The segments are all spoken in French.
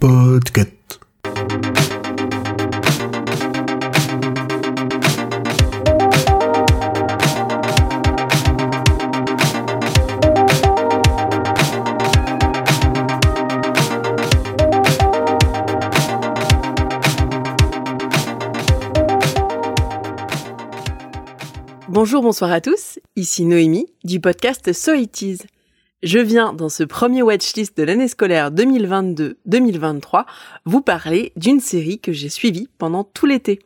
Podcast. Bonjour, bonsoir à tous, ici Noémie du podcast So It Is. Je viens dans ce premier watchlist de l'année scolaire 2022-2023 vous parler d'une série que j'ai suivie pendant tout l'été.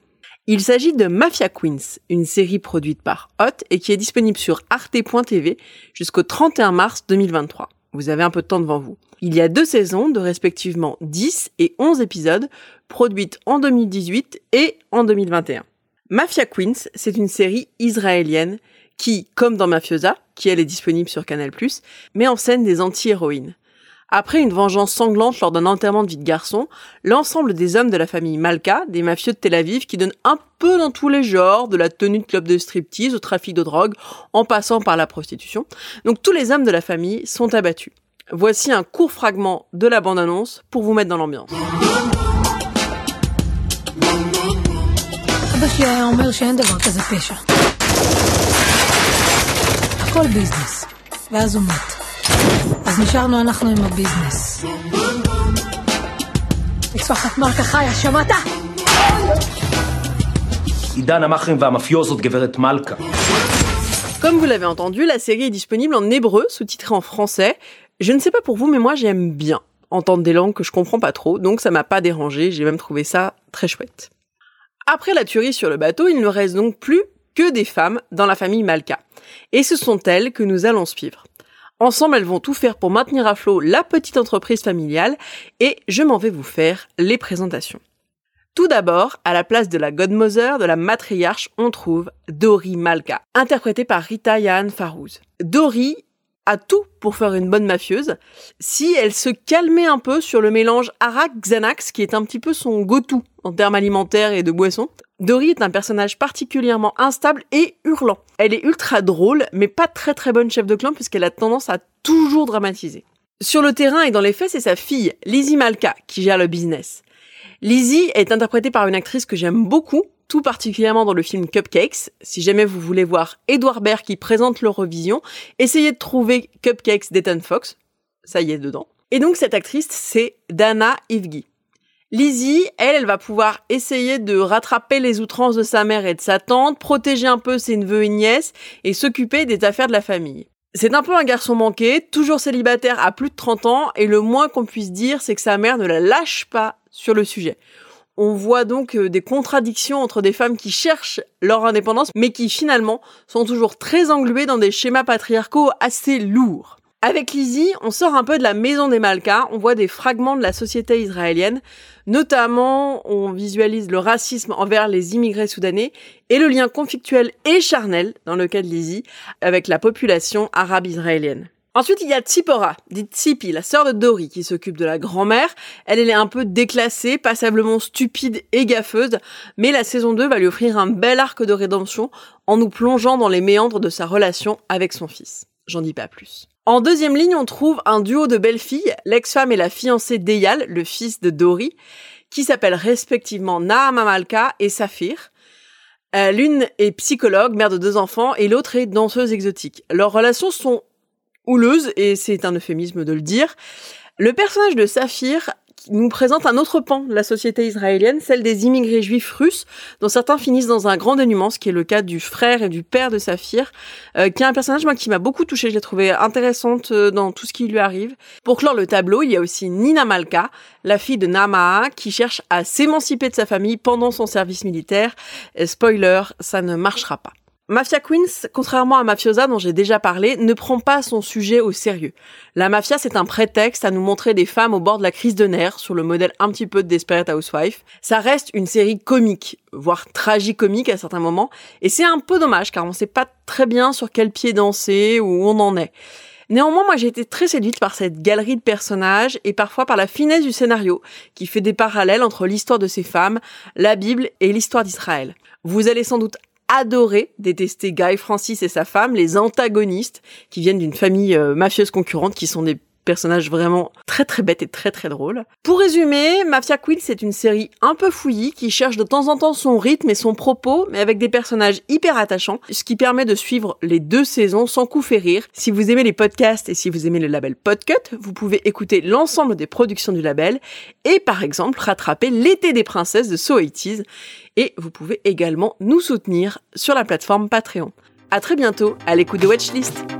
Il s'agit de Mafia Queens, une série produite par Hot et qui est disponible sur arte.tv jusqu'au 31 mars 2023. Vous avez un peu de temps devant vous. Il y a deux saisons de respectivement 10 et 11 épisodes produites en 2018 et en 2021. Mafia Queens, c'est une série israélienne qui, comme dans Mafiosa, qui elle est disponible sur Canal+, met en scène des anti-héroïnes. Après une vengeance sanglante lors d'un enterrement de vie de garçon, l'ensemble des hommes de la famille Malka, des mafieux de Tel Aviv, qui donnent un peu dans tous les genres, de la tenue de club de striptease au trafic de drogue, en passant par la prostitution. Donc tous les hommes de la famille sont abattus. Voici un court fragment de la bande-annonce pour vous mettre dans l'ambiance. הכל ביזנס. ואז הוא מת. אז נשארנו אנחנו עם הביזנס. משפחת מרקה חיה, שמעת? עידן המאכערים והמאפיוזות, גברת מלכה. Comme vous l'avez entendu, la série est disponible en hébreu, sous-titrée en français. Je ne sais pas pour vous, mais moi j'aime bien entendre des langues que je comprends pas trop, donc ça m'a pas dérangé, j'ai même trouvé ça très chouette. Après la tuerie sur le bateau, il ne reste donc plus que des femmes dans la famille Malka. Et ce sont elles que nous allons suivre. Ensemble, elles vont tout faire pour maintenir à flot la petite entreprise familiale et je m'en vais vous faire les présentations. Tout d'abord, à la place de la godmother, de la matriarche, on trouve Dori Malka, interprétée par Rita Yahan Farouz. Dori a tout pour faire une bonne mafieuse, si elle se calmait un peu sur le mélange Arak-Xanax, qui est un petit peu son go-to en termes alimentaires et de boissons. Dory est un personnage particulièrement instable et hurlant. Elle est ultra drôle, mais pas très très bonne chef de clan puisqu'elle a tendance à toujours dramatiser. Sur le terrain et dans les faits, c'est sa fille, Lizzie Malka, qui gère le business. Lizzie est interprétée par une actrice que j'aime beaucoup, tout particulièrement dans le film Cupcakes. Si jamais vous voulez voir Edouard Baird qui présente l'Eurovision, essayez de trouver Cupcakes d'Ethan Fox. Ça y est dedans. Et donc cette actrice, c'est Dana Ivgi. Lizzie, elle, elle va pouvoir essayer de rattraper les outrances de sa mère et de sa tante, protéger un peu ses neveux et nièces et s'occuper des affaires de la famille. C'est un peu un garçon manqué, toujours célibataire à plus de 30 ans, et le moins qu'on puisse dire, c'est que sa mère ne la lâche pas sur le sujet. On voit donc euh, des contradictions entre des femmes qui cherchent leur indépendance, mais qui finalement sont toujours très engluées dans des schémas patriarcaux assez lourds. Avec Lizzie, on sort un peu de la maison des Malkas, on voit des fragments de la société israélienne, notamment on visualise le racisme envers les immigrés soudanais et le lien conflictuel et charnel, dans le cas de Lizzie, avec la population arabe israélienne. Ensuite, il y a Tsipora, dite Tsipi, la sœur de Dory, qui s'occupe de la grand-mère. Elle, est un peu déclassée, passablement stupide et gaffeuse, mais la saison 2 va lui offrir un bel arc de rédemption en nous plongeant dans les méandres de sa relation avec son fils. J'en dis pas plus. En deuxième ligne, on trouve un duo de belles filles, l'ex-femme et la fiancée d'Eyal, le fils de Dory, qui s'appellent respectivement Naama Malka et Saphir. Euh, L'une est psychologue, mère de deux enfants, et l'autre est danseuse exotique. Leurs relations sont houleuses, et c'est un euphémisme de le dire. Le personnage de Saphir nous présente un autre pan de la société israélienne, celle des immigrés juifs russes, dont certains finissent dans un grand dénuement, ce qui est le cas du frère et du père de Saphir, euh, qui est un personnage moi, qui m'a beaucoup touché, je l'ai trouvé intéressante euh, dans tout ce qui lui arrive. Pour clore le tableau, il y a aussi Nina Malka, la fille de Namaa, qui cherche à s'émanciper de sa famille pendant son service militaire. Et spoiler, ça ne marchera pas. Mafia Queens, contrairement à Mafiosa dont j'ai déjà parlé, ne prend pas son sujet au sérieux. La mafia, c'est un prétexte à nous montrer des femmes au bord de la crise de nerfs, sur le modèle un petit peu de Desperate Housewife. Ça reste une série comique, voire tragicomique à certains moments, et c'est un peu dommage car on sait pas très bien sur quel pied danser ou où on en est. Néanmoins, moi j'ai été très séduite par cette galerie de personnages et parfois par la finesse du scénario, qui fait des parallèles entre l'histoire de ces femmes, la Bible et l'histoire d'Israël. Vous allez sans doute adoré détester Guy Francis et sa femme, les antagonistes qui viennent d'une famille euh, mafieuse concurrente, qui sont des personnages vraiment très très bêtes et très très drôles. Pour résumer, Mafia Quill c'est une série un peu fouillie qui cherche de temps en temps son rythme et son propos, mais avec des personnages hyper attachants, ce qui permet de suivre les deux saisons sans coup férir. Si vous aimez les podcasts et si vous aimez le label Podcut, vous pouvez écouter l'ensemble des productions du label et par exemple rattraper l'été des princesses de So 80 et vous pouvez également nous soutenir sur la plateforme Patreon. À très bientôt à l'écoute de Watchlist.